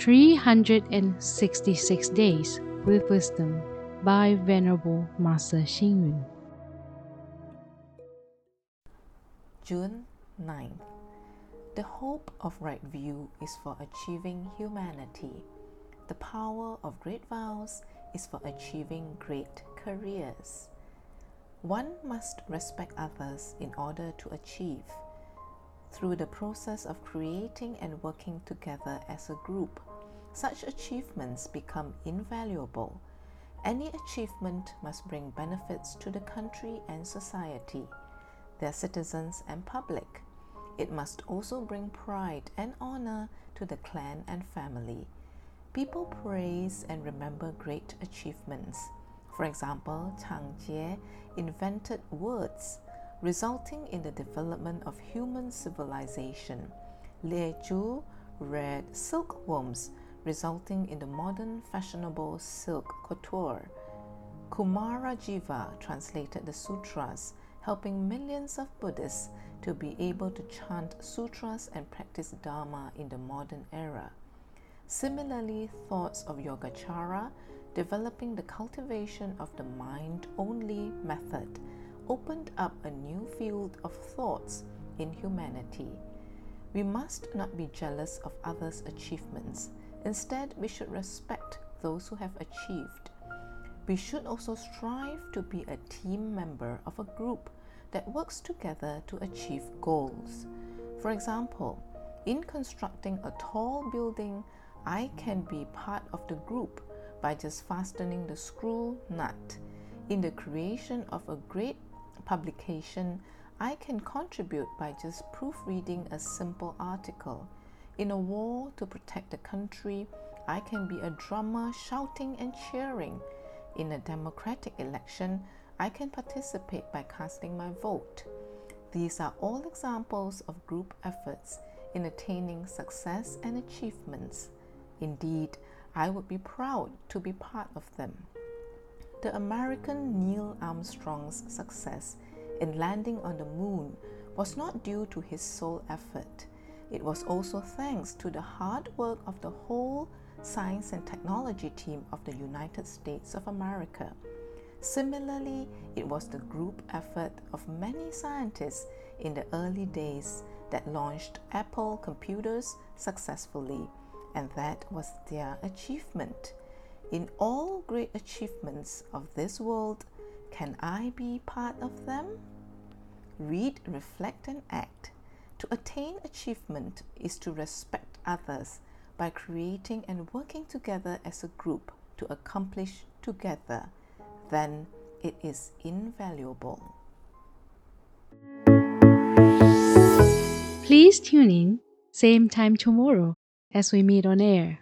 366 Days with Wisdom by Venerable Master Xing Yun. June 9th. The hope of right view is for achieving humanity. The power of great vows is for achieving great careers. One must respect others in order to achieve. Through the process of creating and working together as a group, such achievements become invaluable. Any achievement must bring benefits to the country and society, their citizens and public. It must also bring pride and honor to the clan and family. People praise and remember great achievements. For example, Chang Jie invented words, resulting in the development of human civilization. Lei Zhu read silkworms, resulting in the modern fashionable silk couture. Kumarajiva translated the sutras, helping millions of Buddhists to be able to chant sutras and practice Dharma in the modern era. Similarly, thoughts of Yogacara, developing the cultivation of the mind only method, opened up a new field of thoughts in humanity. We must not be jealous of others' achievements. Instead, we should respect those who have achieved. We should also strive to be a team member of a group that works together to achieve goals. For example, in constructing a tall building, I can be part of the group by just fastening the screw nut. In the creation of a great publication, I can contribute by just proofreading a simple article. In a war to protect the country, I can be a drummer shouting and cheering. In a democratic election, I can participate by casting my vote. These are all examples of group efforts in attaining success and achievements. Indeed, I would be proud to be part of them. The American Neil Armstrong's success in landing on the moon was not due to his sole effort. It was also thanks to the hard work of the whole science and technology team of the United States of America. Similarly, it was the group effort of many scientists in the early days that launched Apple computers successfully and that was their achievement. In all great achievements of this world, can I be part of them? Read, reflect, and act. To attain achievement is to respect others by creating and working together as a group to accomplish together. Then it is invaluable. Please tune in, same time tomorrow as we meet on air.